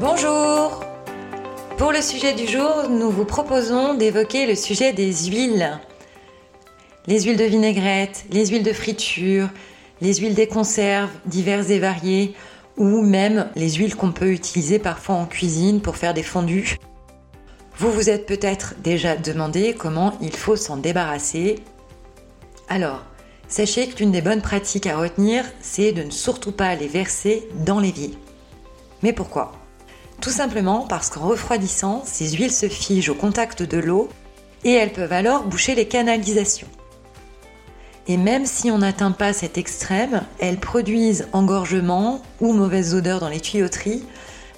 Bonjour Pour le sujet du jour, nous vous proposons d'évoquer le sujet des huiles. Les huiles de vinaigrette, les huiles de friture, les huiles des conserves diverses et variées, ou même les huiles qu'on peut utiliser parfois en cuisine pour faire des fondus. Vous vous êtes peut-être déjà demandé comment il faut s'en débarrasser. Alors, sachez que l'une des bonnes pratiques à retenir, c'est de ne surtout pas les verser dans l'évier. Mais pourquoi? Tout simplement parce qu'en refroidissant, ces huiles se figent au contact de l'eau et elles peuvent alors boucher les canalisations. Et même si on n'atteint pas cet extrême, elles produisent engorgement ou mauvaise odeur dans les tuyauteries,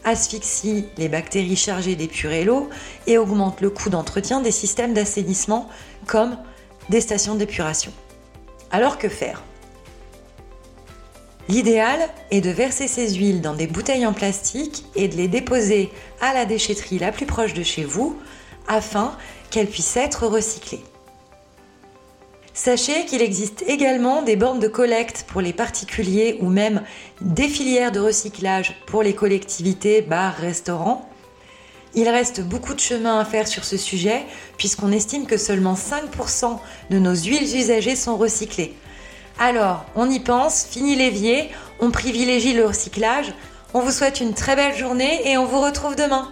asphyxient les bactéries chargées d'épurer l'eau et augmentent le coût d'entretien des systèmes d'assainissement comme des stations d'épuration. Alors que faire? L'idéal est de verser ces huiles dans des bouteilles en plastique et de les déposer à la déchetterie la plus proche de chez vous afin qu'elles puissent être recyclées. Sachez qu'il existe également des bornes de collecte pour les particuliers ou même des filières de recyclage pour les collectivités, bars, restaurants. Il reste beaucoup de chemin à faire sur ce sujet puisqu'on estime que seulement 5% de nos huiles usagées sont recyclées. Alors, on y pense, fini l'évier, on privilégie le recyclage. On vous souhaite une très belle journée et on vous retrouve demain.